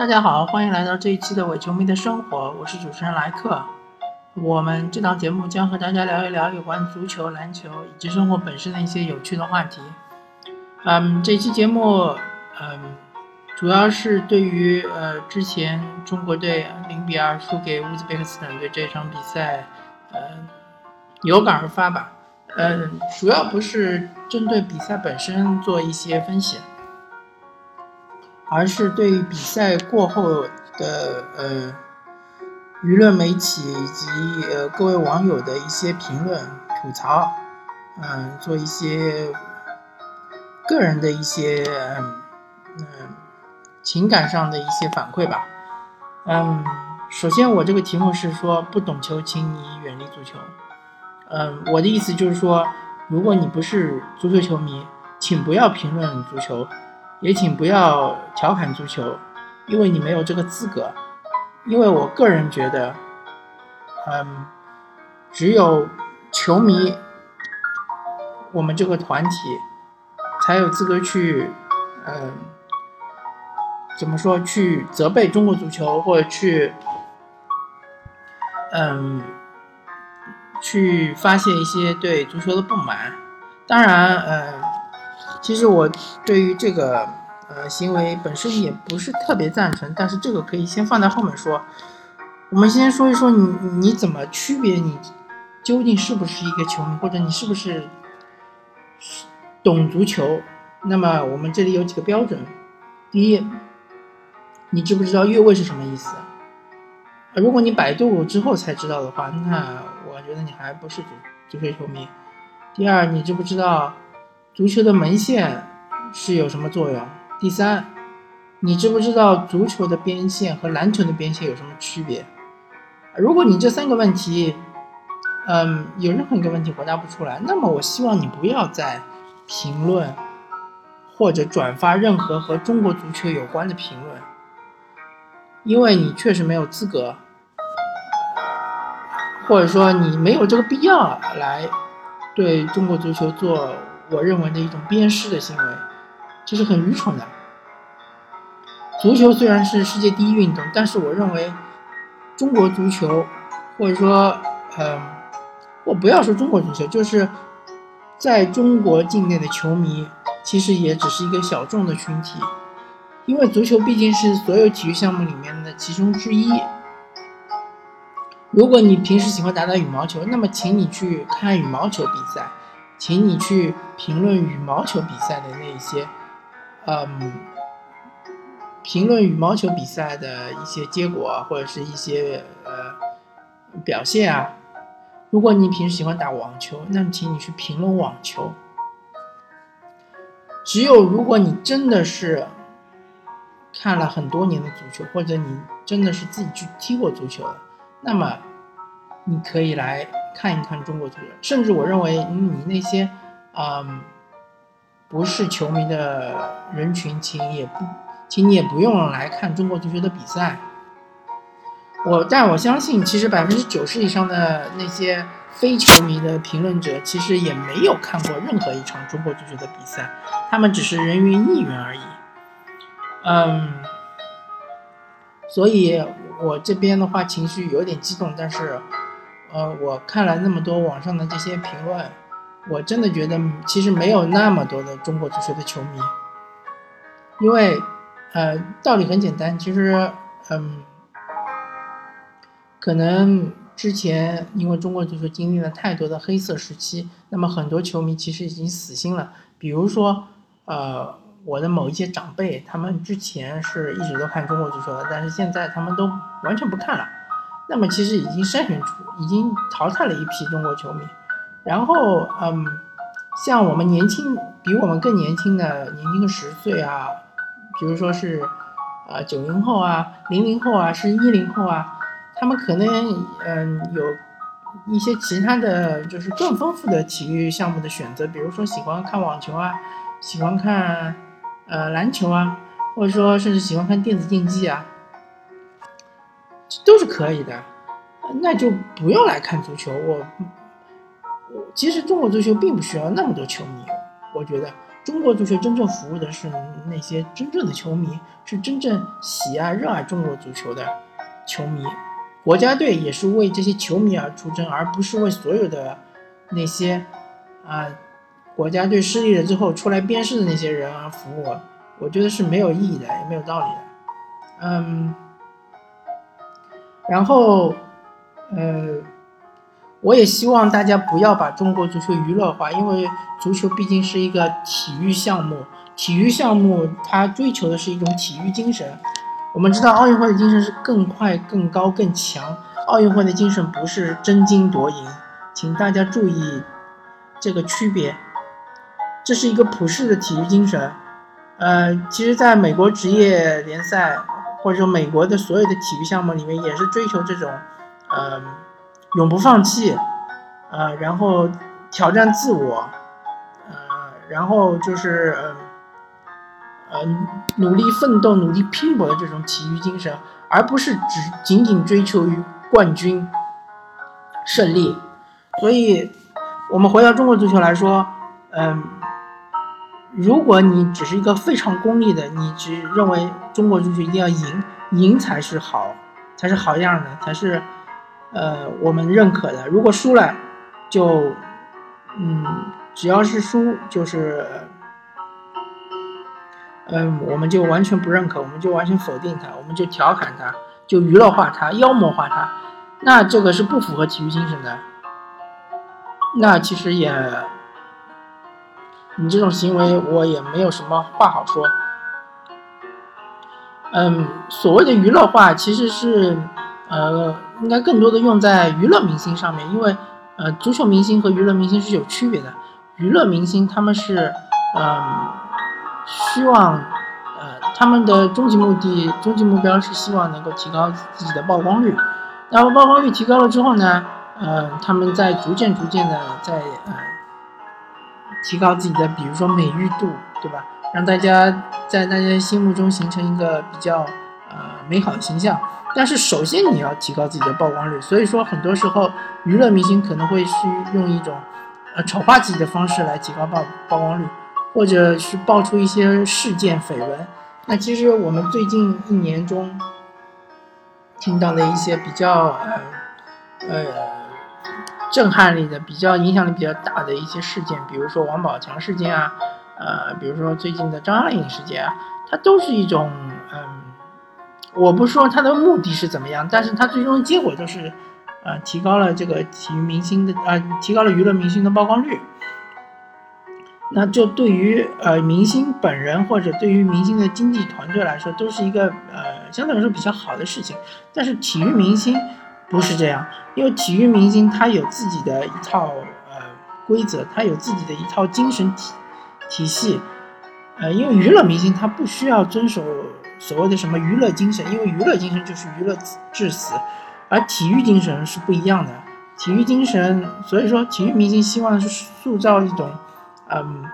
大家好，欢迎来到这一期的伪球迷的生活，我是主持人莱克。我们这档节目将和大家聊一聊有关足球、篮球以及生活本身的一些有趣的话题。嗯，这期节目，嗯，主要是对于呃之前中国队零比二输给乌兹别克斯坦队这场比赛，呃，有感而发吧。嗯，主要不是针对比赛本身做一些分析。而是对比赛过后的呃舆论媒体以及呃各位网友的一些评论吐槽，嗯，做一些个人的一些嗯情感上的一些反馈吧。嗯，首先我这个题目是说不懂球，请你远离足球。嗯，我的意思就是说，如果你不是足球球迷，请不要评论足球。也请不要调侃足球，因为你没有这个资格。因为我个人觉得，嗯，只有球迷，我们这个团体才有资格去，嗯，怎么说？去责备中国足球，或者去，嗯，去发泄一些对足球的不满。当然，嗯。其实我对于这个呃行为本身也不是特别赞成，但是这个可以先放在后面说。我们先说一说你你怎么区别你究竟是不是一个球迷，或者你是不是懂足球？那么我们这里有几个标准：第一，你知不知道越位是什么意思？如果你百度之后才知道的话，那我觉得你还不是足足球球迷。第二，你知不知道？足球的门线是有什么作用？第三，你知不知道足球的边线和篮球的边线有什么区别？如果你这三个问题，嗯，有任何一个问题回答不出来，那么我希望你不要再评论或者转发任何和中国足球有关的评论，因为你确实没有资格，或者说你没有这个必要来对中国足球做。我认为的一种鞭尸的行为，这是很愚蠢的。足球虽然是世界第一运动，但是我认为中国足球，或者说，嗯，我不要说中国足球，就是在中国境内的球迷，其实也只是一个小众的群体，因为足球毕竟是所有体育项目里面的其中之一。如果你平时喜欢打打羽毛球，那么请你去看羽毛球比赛。请你去评论羽毛球比赛的那一些，嗯，评论羽毛球比赛的一些结果或者是一些呃表现啊。如果你平时喜欢打网球，那么请你去评论网球。只有如果你真的是看了很多年的足球，或者你真的是自己去踢过足球的，那么你可以来。看一看中国足球，甚至我认为你那些，嗯，不是球迷的人群，请也不，请你也不用来看中国足球的比赛。我，但我相信，其实百分之九十以上的那些非球迷的评论者，其实也没有看过任何一场中国足球的比赛，他们只是人云亦云而已。嗯，所以我这边的话情绪有点激动，但是。呃，我看了那么多网上的这些评论，我真的觉得其实没有那么多的中国足球的球迷，因为，呃，道理很简单，其实，嗯，可能之前因为中国足球经历了太多的黑色时期，那么很多球迷其实已经死心了。比如说，呃，我的某一些长辈，他们之前是一直都看中国足球的，但是现在他们都完全不看了。那么其实已经筛选出，已经淘汰了一批中国球迷，然后嗯，像我们年轻，比我们更年轻的，年轻个十岁啊，比如说是，啊九零后啊，零零后啊，是一零后啊，他们可能嗯有一些其他的就是更丰富的体育项目的选择，比如说喜欢看网球啊，喜欢看呃篮球啊，或者说甚至喜欢看电子竞技啊。都是可以的，那就不用来看足球。我，我其实中国足球并不需要那么多球迷，我觉得中国足球真正服务的是那些真正的球迷，是真正喜爱、热爱中国足球的球迷。国家队也是为这些球迷而出征，而不是为所有的那些啊国家队失利了之后出来鞭尸的那些人而服务。我觉得是没有意义的，也没有道理的。嗯，然后呃，我也希望大家不要把中国足球娱乐化，因为足球毕竟是一个体育项目，体育项目它追求的是一种体育精神。我们知道奥运会的精神是更快、更高、更强。奥运会的精神不是争金夺银，请大家注意这个区别。这是一个普世的体育精神。呃，其实，在美国职业联赛或者说美国的所有的体育项目里面，也是追求这种，呃，永不放弃，呃，然后挑战自我，呃，然后就是。嗯，努力奋斗、努力拼搏的这种体育精神，而不是只仅仅追求于冠军胜利。所以，我们回到中国足球来说，嗯，如果你只是一个非常功利的，你只认为中国足球一定要赢，赢才是好，才是好样的，才是呃我们认可的。如果输了，就嗯，只要是输就是。嗯，我们就完全不认可，我们就完全否定它，我们就调侃它，就娱乐化它，妖魔化它，那这个是不符合体育精神的。那其实也，你这种行为我也没有什么话好说。嗯，所谓的娱乐化其实是，呃，应该更多的用在娱乐明星上面，因为，呃，足球明星和娱乐明星是有区别的。娱乐明星他们是，嗯。希望，呃，他们的终极目的、终极目标是希望能够提高自己的曝光率。然后曝光率提高了之后呢，呃，他们在逐渐、逐渐的在呃提高自己的，比如说美誉度，对吧？让大家在大家心目中形成一个比较呃美好的形象。但是首先你要提高自己的曝光率，所以说很多时候娱乐明星可能会去用一种呃丑化自己的方式来提高曝曝光率。或者是爆出一些事件绯闻，那其实我们最近一年中听到的一些比较呃呃震撼力的、比较影响力比较大的一些事件，比如说王宝强事件啊，呃，比如说最近的张爱颖事件啊，它都是一种嗯，我不说它的目的是怎么样，但是它最终的结果都是呃提高了这个体育明星的呃提高了娱乐明星的曝光率。那这对于呃明星本人或者对于明星的经纪团队来说，都是一个呃相对来说比较好的事情。但是体育明星不是这样，因为体育明星他有自己的一套呃规则，他有自己的一套精神体体系。呃，因为娱乐明星他不需要遵守所谓的什么娱乐精神，因为娱乐精神就是娱乐至死，而体育精神是不一样的。体育精神，所以说体育明星希望是塑造一种。嗯，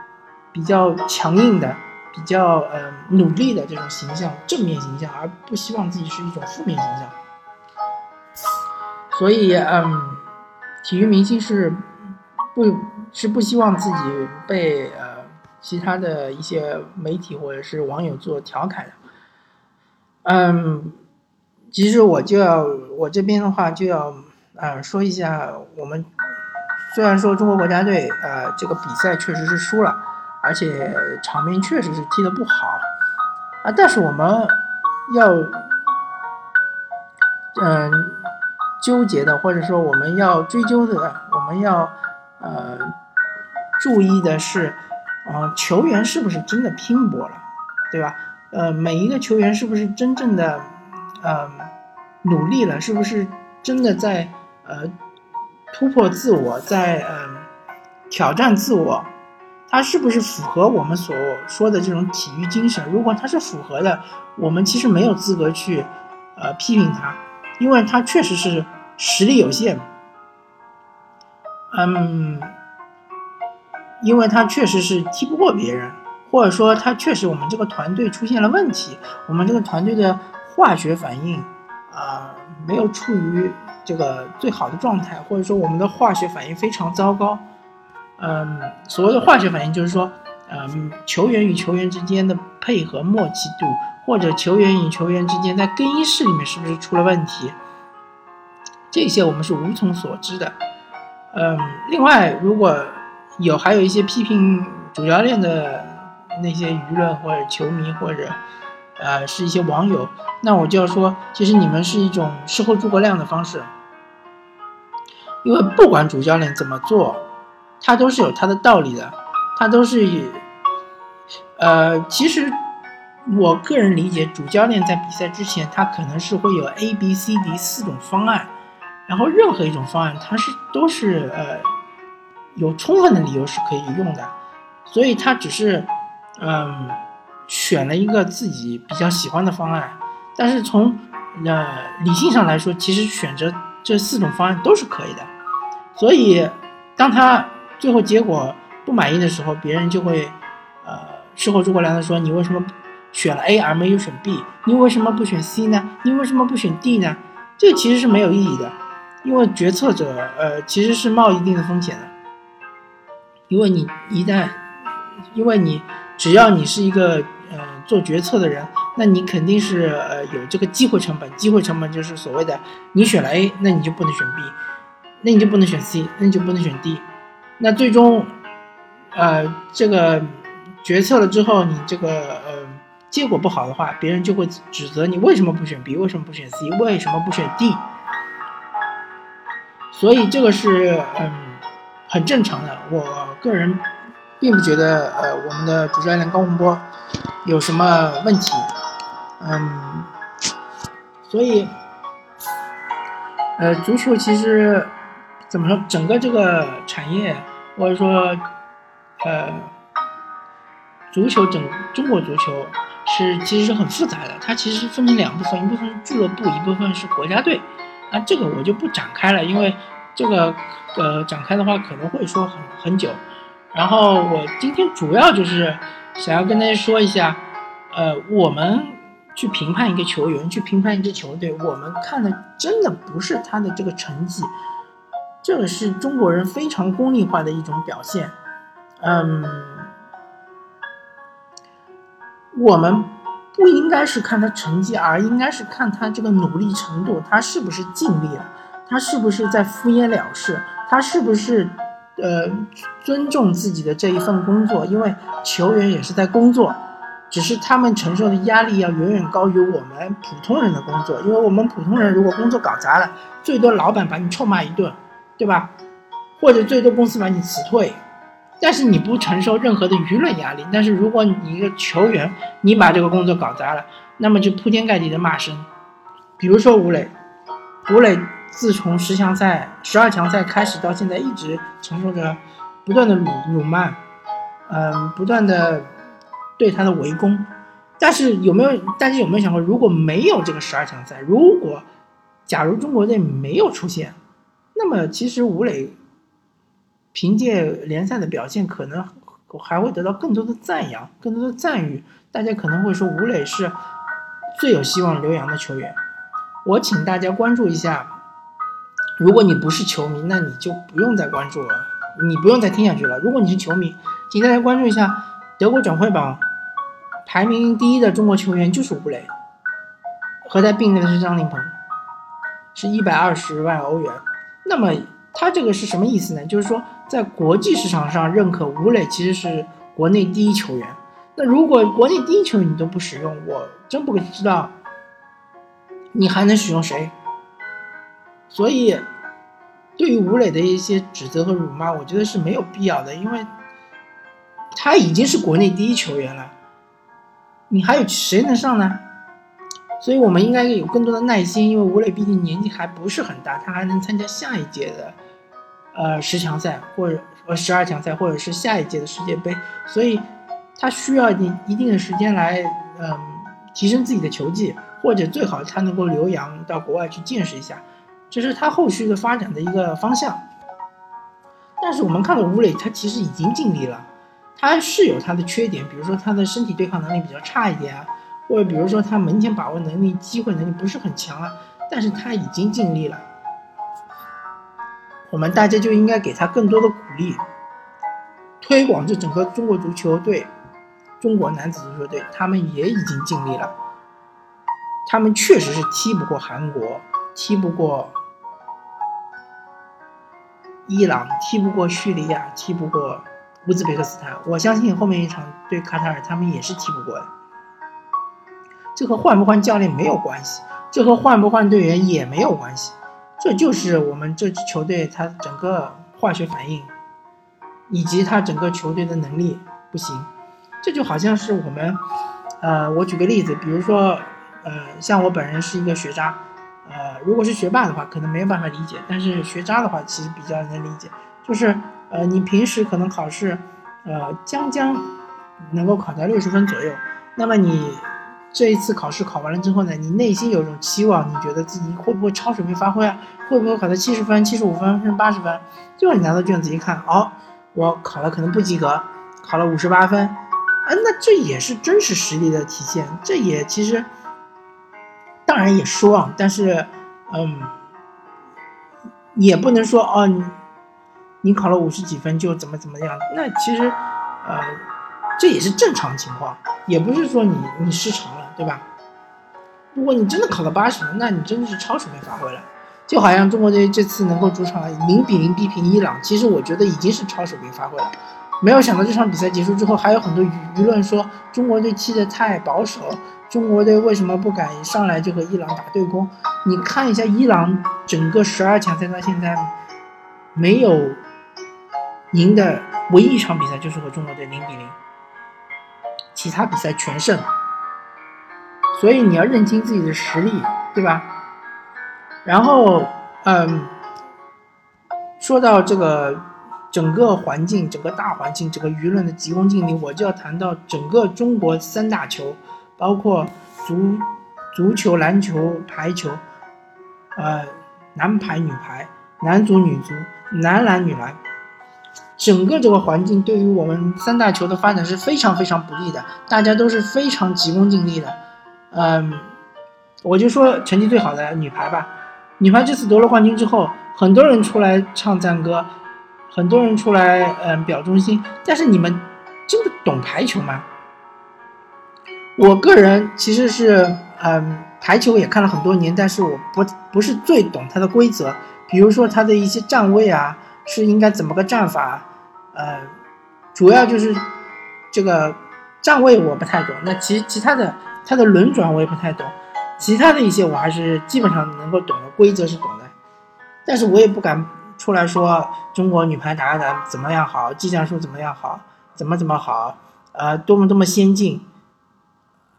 比较强硬的，比较呃努力的这种形象，正面形象，而不希望自己是一种负面形象。所以，嗯，体育明星是不，是不希望自己被呃其他的一些媒体或者是网友做调侃的。嗯，其实我就要我这边的话就要呃说一下我们。虽然说中国国家队，呃，这个比赛确实是输了，而且场面确实是踢得不好，啊，但是我们要，嗯，纠结的或者说我们要追究的，我们要，呃，注意的是，啊，球员是不是真的拼搏了，对吧？呃，每一个球员是不是真正的，呃，努力了，是不是真的在，呃。突破自我，在嗯挑战自我，他是不是符合我们所说的这种体育精神？如果他是符合的，我们其实没有资格去呃批评他，因为他确实是实力有限，嗯，因为他确实是踢不过别人，或者说他确实我们这个团队出现了问题，我们这个团队的化学反应啊没有处于。这个最好的状态，或者说我们的化学反应非常糟糕。嗯，所谓的化学反应就是说，嗯，球员与球员之间的配合默契度，或者球员与球员之间在更衣室里面是不是出了问题，这些我们是无从所知的。嗯，另外，如果有还有一些批评主教练的那些舆论或者球迷或者呃是一些网友，那我就要说，其实你们是一种事后诸葛亮的方式，因为不管主教练怎么做，他都是有他的道理的。他都是以，呃，其实我个人理解，主教练在比赛之前，他可能是会有 A、B、C、D 四种方案，然后任何一种方案，它是都是呃有充分的理由是可以用的，所以他只是嗯选了一个自己比较喜欢的方案，但是从呃理性上来说，其实选择这四种方案都是可以的，所以当他最后结果。不满意的时候，别人就会，呃，事后诸葛亮的说：“你为什么选了 A 而没有选 B？你为什么不选 C 呢？你为什么不选 D 呢？”这其实是没有意义的，因为决策者，呃，其实是冒一定的风险的。因为你一旦，因为你只要你是一个呃做决策的人，那你肯定是呃有这个机会成本。机会成本就是所谓的，你选了 A，那你就不能选 B，那你就不能选 C，那你就不能选 D，那最终。呃，这个决策了之后，你这个呃结果不好的话，别人就会指责你为什么不选 B，为什么不选 C，为什么不选 D？所以这个是嗯很正常的。我个人并不觉得呃我们的主教练高洪波有什么问题，嗯，所以呃足球其实怎么说，整个这个产业或者说。呃，足球整中国足球是其实是很复杂的，它其实分成两部分，一部分是俱乐部，一部分是国家队。啊，这个我就不展开了，因为这个呃展开的话可能会说很很久。然后我今天主要就是想要跟大家说一下，呃，我们去评判一个球员，去评判一支球队，我们看的真的不是他的这个成绩，这个是中国人非常功利化的一种表现。嗯，我们不应该是看他成绩，而应该是看他这个努力程度，他是不是尽力了，他是不是在敷衍了事，他是不是呃尊重自己的这一份工作？因为球员也是在工作，只是他们承受的压力要远远高于我们普通人的工作。因为我们普通人如果工作搞砸了，最多老板把你臭骂一顿，对吧？或者最多公司把你辞退。但是你不承受任何的舆论压力。但是如果你一个球员，你把这个工作搞砸了，那么就铺天盖地的骂声。比如说吴磊，吴磊自从十强赛、十二强赛开始到现在，一直承受着不断的辱辱骂，嗯，不断的对他的围攻。但是有没有大家有没有想过，如果没有这个十二强赛，如果假如中国队没有出现，那么其实吴磊。凭借联赛的表现，可能还会得到更多的赞扬、更多的赞誉。大家可能会说，吴磊是最有希望留洋的球员。我请大家关注一下，如果你不是球迷，那你就不用再关注了，你不用再听下去了。如果你是球迷，请大家关注一下德国转会榜排名第一的中国球员就是吴磊，和他并列的是张琳芃，是一百二十万欧元。那么他这个是什么意思呢？就是说。在国际市场上认可吴磊其实是国内第一球员。那如果国内第一球员你都不使用，我真不知道你还能使用谁。所以，对于吴磊的一些指责和辱骂，我觉得是没有必要的，因为他已经是国内第一球员了，你还有谁能上呢？所以我们应该有更多的耐心，因为吴磊毕竟年纪还不是很大，他还能参加下一届的。呃，十强赛或者呃十二强赛，或者是下一届的世界杯，所以他需要一一定的时间来，嗯，提升自己的球技，或者最好他能够留洋到国外去见识一下，这是他后续的发展的一个方向。但是我们看到吴磊，他其实已经尽力了，他是有他的缺点，比如说他的身体对抗能力比较差一点啊，或者比如说他门前把握能力、机会能力不是很强啊，但是他已经尽力了。我们大家就应该给他更多的鼓励，推广至整个中国足球队，中国男子足球队，他们也已经尽力了。他们确实是踢不过韩国，踢不过伊朗，踢不过叙利亚，踢不过乌兹别克斯坦。我相信后面一场对卡塔尔，他们也是踢不过的。这和换不换教练没有关系，这和换不换队员也没有关系。这就是我们这支球队它整个化学反应，以及它整个球队的能力不行。这就好像是我们，呃，我举个例子，比如说，呃，像我本人是一个学渣，呃，如果是学霸的话，可能没有办法理解，但是学渣的话，其实比较能理解。就是，呃，你平时可能考试，呃，将将能够考在六十分左右，那么你。这一次考试考完了之后呢，你内心有一种期望，你觉得自己会不会超水平发挥啊？会不会考到七十分、七十五分甚至八十分？最后你拿到卷子一看，哦，我考了可能不及格，考了五十八分，啊，那这也是真实实力的体现。这也其实当然也失望，但是嗯，也不能说哦，你你考了五十几分就怎么怎么样。那其实呃，这也是正常情况，也不是说你你失常。对吧？如果你真的考了八十分，那你真的是超水平发挥了。就好像中国队这次能够主场零比零逼平伊朗，其实我觉得已经是超水平发挥了。没有想到这场比赛结束之后，还有很多舆舆论说中国队踢得太保守，中国队为什么不敢上来就和伊朗打对攻？你看一下伊朗整个十二强赛到现在没有赢的唯一一场比赛就是和中国队零比零，其他比赛全胜。所以你要认清自己的实力，对吧？然后，嗯，说到这个整个环境、整个大环境、整个舆论的急功近利，我就要谈到整个中国三大球，包括足、足球、篮球、排球，呃，男排、女排、男足、女足、男篮、女篮，整个这个环境对于我们三大球的发展是非常非常不利的，大家都是非常急功近利的。嗯，我就说成绩最好的女排吧。女排这次夺了冠军之后，很多人出来唱赞歌，很多人出来嗯表忠心。但是你们真的懂排球吗？我个人其实是嗯排球也看了很多年，但是我不不是最懂它的规则。比如说它的一些站位啊，是应该怎么个站法？呃，主要就是这个站位我不太懂。那其其他的。它的轮转我也不太懂，其他的一些我还是基本上能够懂的，规则是懂的，但是我也不敢出来说中国女排打打怎么样好，技战术怎么样好，怎么怎么好，呃，多么多么先进，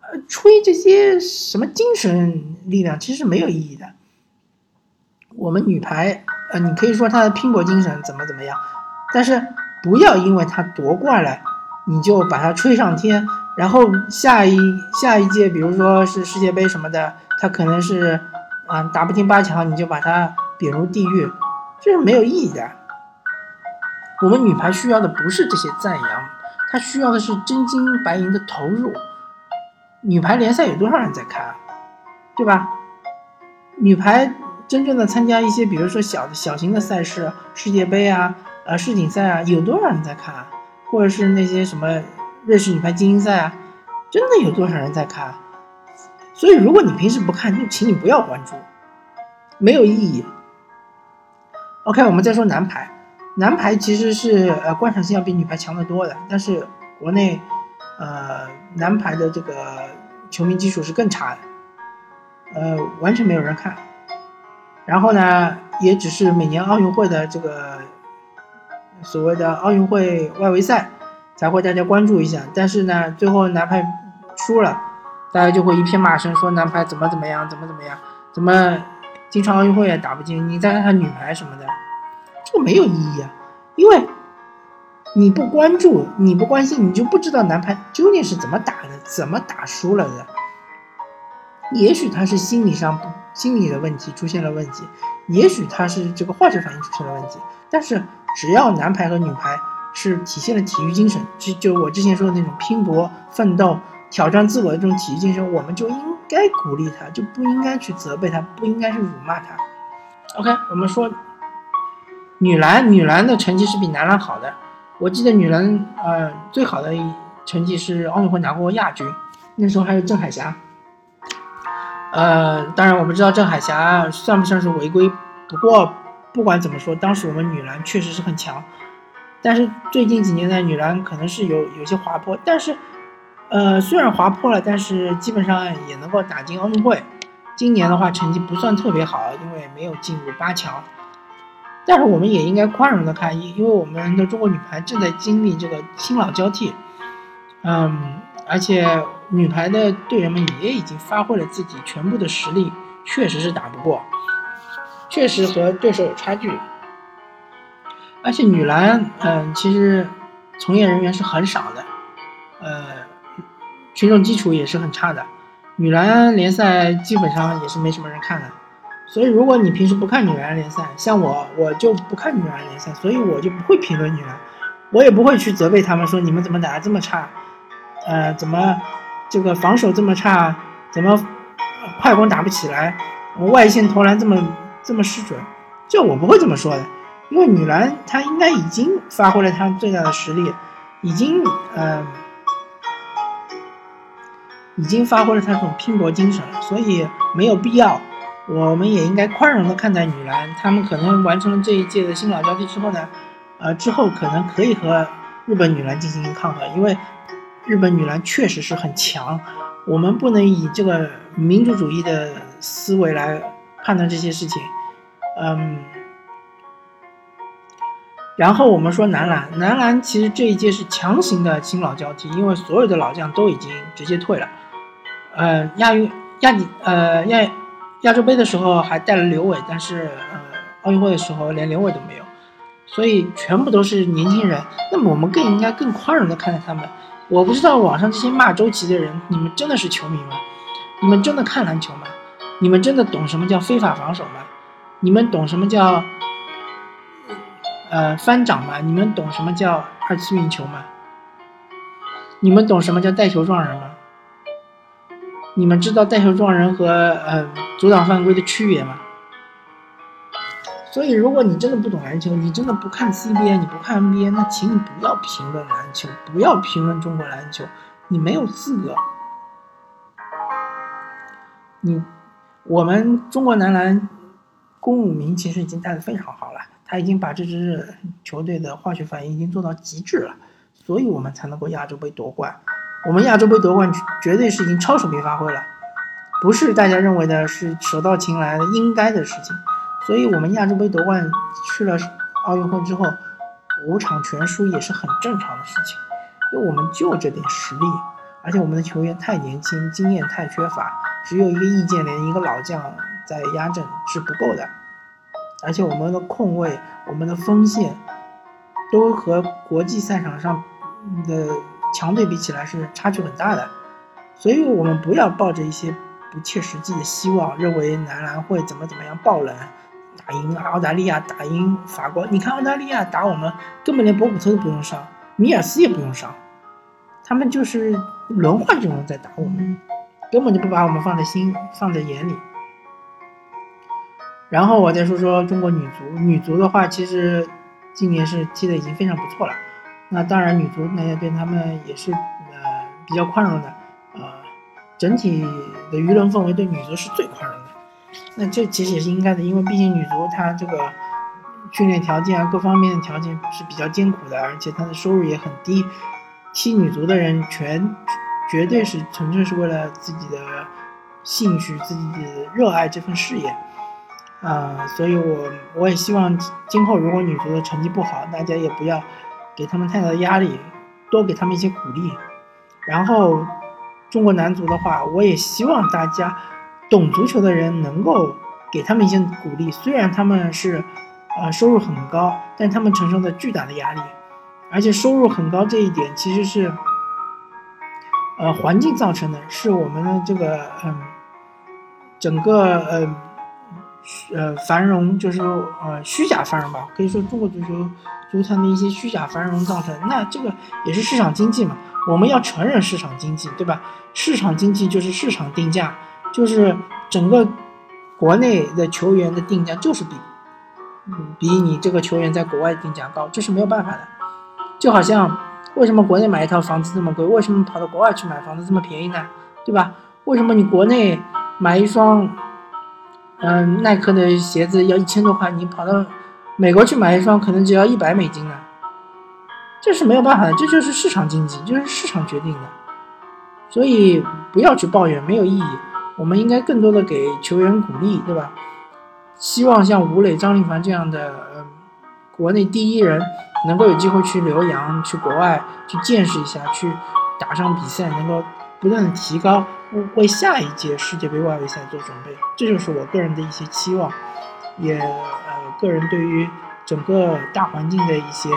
呃，吹这些什么精神力量其实是没有意义的。我们女排，呃，你可以说她的拼搏精神怎么怎么样，但是不要因为她夺冠了，你就把她吹上天。然后下一下一届，比如说是世界杯什么的，他可能是，啊，打不进八强，你就把他贬入地狱，这是没有意义的。我们女排需要的不是这些赞扬，她需要的是真金白银的投入。女排联赛有多少人在看，对吧？女排真正的参加一些，比如说小的小型的赛事，世界杯啊，呃，世锦赛啊，有多少人在看？或者是那些什么？瑞士女排精英赛啊，真的有多少人在看？所以如果你平时不看，就请你不要关注，没有意义。OK，我们再说男排，男排其实是呃观赏性要比女排强得多的，但是国内呃男排的这个球迷基础是更差的，呃完全没有人看。然后呢，也只是每年奥运会的这个所谓的奥运会外围赛。才会大家关注一下，但是呢，最后男排输了，大家就会一片骂声，说男排怎么怎么样，怎么怎么样，怎么经常奥运会也打不进？你再看看女排什么的，这个没有意义啊，因为你不关注，你不关心，你就不知道男排究竟是怎么打的，怎么打输了的。也许他是心理上不心理的问题出现了问题，也许他是这个化学反应出现了问题，但是只要男排和女排。是体现了体育精神，就就我之前说的那种拼搏、奋斗、挑战自我的这种体育精神，我们就应该鼓励他，就不应该去责备他，不应该是辱骂他。OK，我们说女篮，女篮的成绩是比男篮好的，我记得女篮呃最好的成绩是奥运会拿过亚军，那时候还有郑海霞。呃，当然我不知道郑海霞算不算是违规，不过不管怎么说，当时我们女篮确实是很强。但是最近几年的女篮可能是有有些滑坡，但是呃虽然滑坡了，但是基本上也能够打进奥运会。今年的话成绩不算特别好，因为没有进入八强。但是我们也应该宽容的看，因因为我们的中国女排正在经历这个新老交替，嗯，而且女排的队员们也已经发挥了自己全部的实力，确实是打不过，确实和对手有差距。而且女篮，嗯，其实从业人员是很少的，呃，群众基础也是很差的。女篮联赛基本上也是没什么人看的，所以如果你平时不看女篮联赛，像我，我就不看女篮联赛，所以我就不会评论女篮，我也不会去责备他们说你们怎么打的这么差，呃，怎么这个防守这么差，怎么快攻打不起来，外线投篮这么这么失准，这我不会这么说的，因为女篮她应该已经发挥了她最大的实力，已经呃。已经发挥了他这种拼搏精神了，所以没有必要。我们也应该宽容的看待女篮，他们可能完成了这一届的新老交替之后呢，呃，之后可能可以和日本女篮进行抗衡，因为日本女篮确实是很强。我们不能以这个民族主义的思维来判断这些事情，嗯。然后我们说男篮，男篮其实这一届是强行的新老交替，因为所有的老将都已经直接退了。呃，亚运亚锦呃亚亚洲杯的时候还带了刘伟，但是呃奥运会的时候连刘伟都没有，所以全部都是年轻人。那么我们更应该更宽容的看待他们。我不知道网上这些骂周琦的人，你们真的是球迷吗？你们真的看篮球吗？你们真的懂什么叫非法防守吗？你们懂什么叫呃翻掌吗？你们懂什么叫二次运球吗？你们懂什么叫带球撞人吗？你们知道带球撞人和呃阻挡犯规的区别吗？所以，如果你真的不懂篮球，你真的不看 CBA，你不看 NBA，那请你不要评论篮球，不要评论中国篮球，你没有资格。你，我们中国男篮，公武名其实已经带的非常好了，他已经把这支球队的化学反应已经做到极致了，所以我们才能够亚洲杯夺冠。我们亚洲杯夺冠绝对是已经超水平发挥了，不是大家认为的是手到擒来的应该的事情。所以，我们亚洲杯夺冠去了奥运会之后，五场全输也是很正常的事情，因为我们就这点实力，而且我们的球员太年轻，经验太缺乏，只有一个易建联一个老将在压阵是不够的，而且我们的控卫、我们的锋线都和国际赛场上的。强队比起来是差距很大的，所以我们不要抱着一些不切实际的希望，认为男篮会怎么怎么样爆冷，打赢澳大利亚，打赢法国。你看澳大利亚打我们，根本连博古特都不用上，米尔斯也不用上，他们就是轮换阵容在打我们，根本就不把我们放在心放在眼里。然后我再说说中国女足，女足的话，其实今年是踢的已经非常不错了。那当然，女足大家对他们也是呃比较宽容的，呃，整体的舆论氛围对女足是最宽容的。那这其实也是应该的，因为毕竟女足她这个训练条件啊，各方面的条件是比较艰苦的，而且她的收入也很低。踢女足的人全绝对是纯粹是为了自己的兴趣、自己的热爱这份事业啊。所以我我也希望今后如果女足的成绩不好，大家也不要。给他们太大的压力，多给他们一些鼓励。然后，中国男足的话，我也希望大家懂足球的人能够给他们一些鼓励。虽然他们是，呃，收入很高，但他们承受着巨大的压力。而且收入很高这一点其实是，呃，环境造成的，是我们的这个，嗯，整个，呃，呃，繁荣就是呃虚假繁荣吧，可以说中国足球。足坛的一些虚假繁荣造成，那这个也是市场经济嘛？我们要承认市场经济，对吧？市场经济就是市场定价，就是整个国内的球员的定价就是比，嗯，比你这个球员在国外定价高，这是没有办法的。就好像为什么国内买一套房子这么贵，为什么跑到国外去买房子这么便宜呢？对吧？为什么你国内买一双，嗯，耐克的鞋子要一千多块，你跑到美国去买一双可能只要一百美金呢？这是没有办法的，这就是市场经济，就是市场决定的。所以不要去抱怨，没有意义。我们应该更多的给球员鼓励，对吧？希望像吴磊、张琳芃这样的，嗯，国内第一人能够有机会去留洋，去国外去见识一下，去打上比赛，能够不断的提高，为下一届世界杯外围赛做准备。这就是我个人的一些期望，也呃，个人对于整个大环境的一些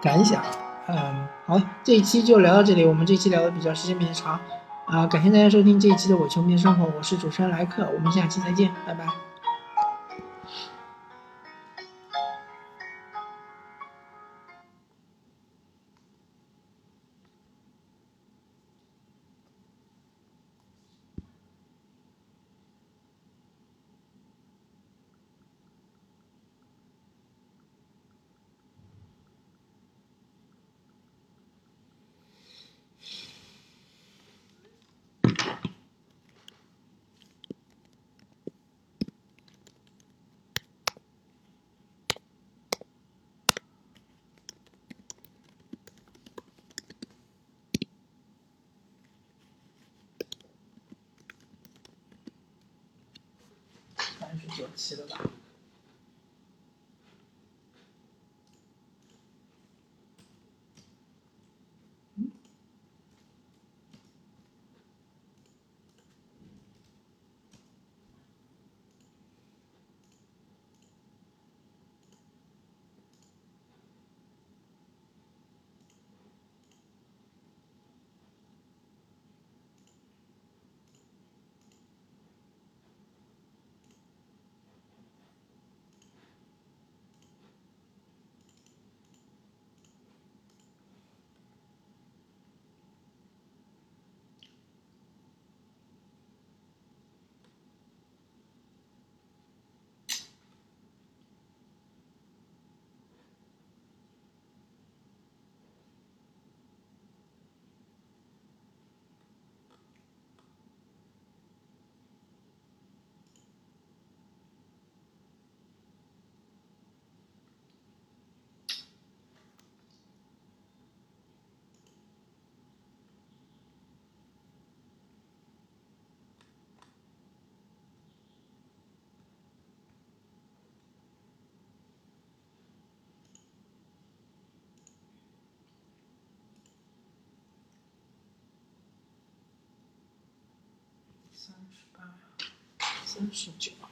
感想。嗯，好，这一期就聊到这里。我们这期聊的比较时间比较长，啊，感谢大家收听这一期的《我球迷生活》，我是主持人莱克，我们下期再见，拜拜。九期了吧？三十，九。